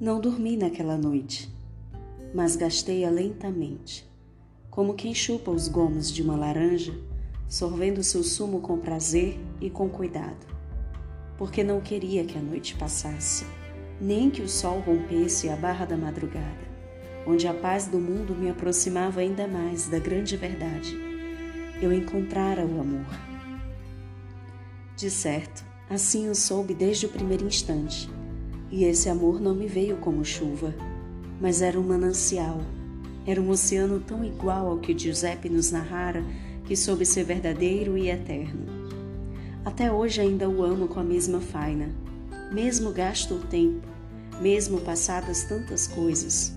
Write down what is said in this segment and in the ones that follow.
Não dormi naquela noite, mas gastei-a lentamente, como quem chupa os gomos de uma laranja, sorvendo seu sumo com prazer e com cuidado, porque não queria que a noite passasse, nem que o sol rompesse a barra da madrugada, onde a paz do mundo me aproximava ainda mais da grande verdade. Eu encontrara o amor. De certo, assim o soube desde o primeiro instante e esse amor não me veio como chuva, mas era um manancial, era um oceano tão igual ao que Giuseppe nos narrara que soube ser verdadeiro e eterno. Até hoje ainda o amo com a mesma faina, mesmo gasto o tempo, mesmo passadas tantas coisas.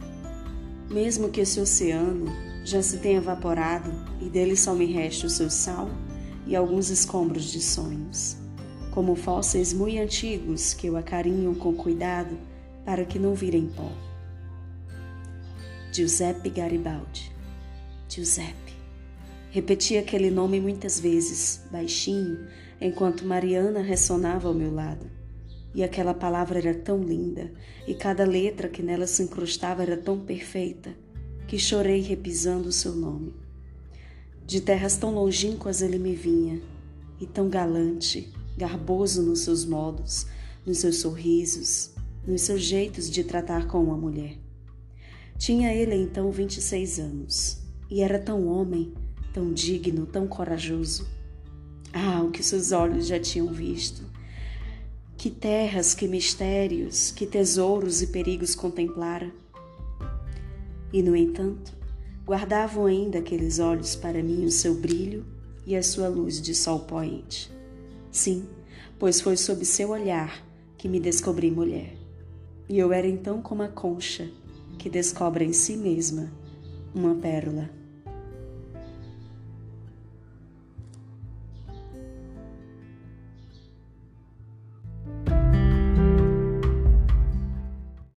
Mesmo que esse oceano já se tenha evaporado e dele só me reste o seu sal e alguns escombros de sonhos como fósseis muito antigos que o acarinham com cuidado para que não virem pó. Giuseppe Garibaldi. Giuseppe. Repeti aquele nome muitas vezes, baixinho, enquanto Mariana ressonava ao meu lado. E aquela palavra era tão linda, e cada letra que nela se incrustava era tão perfeita, que chorei repisando o seu nome. De terras tão longínquas ele me vinha, e tão galante, garboso nos seus modos, nos seus sorrisos, nos seus jeitos de tratar com uma mulher. Tinha ele então 26 anos e era tão homem, tão digno, tão corajoso. Ah, o que seus olhos já tinham visto! Que terras, que mistérios, que tesouros e perigos contemplara! E, no entanto, guardavam ainda aqueles olhos para mim o seu brilho e a sua luz de sol poente. Sim, pois foi sob seu olhar que me descobri mulher. E eu era então como a concha que descobre em si mesma uma pérola.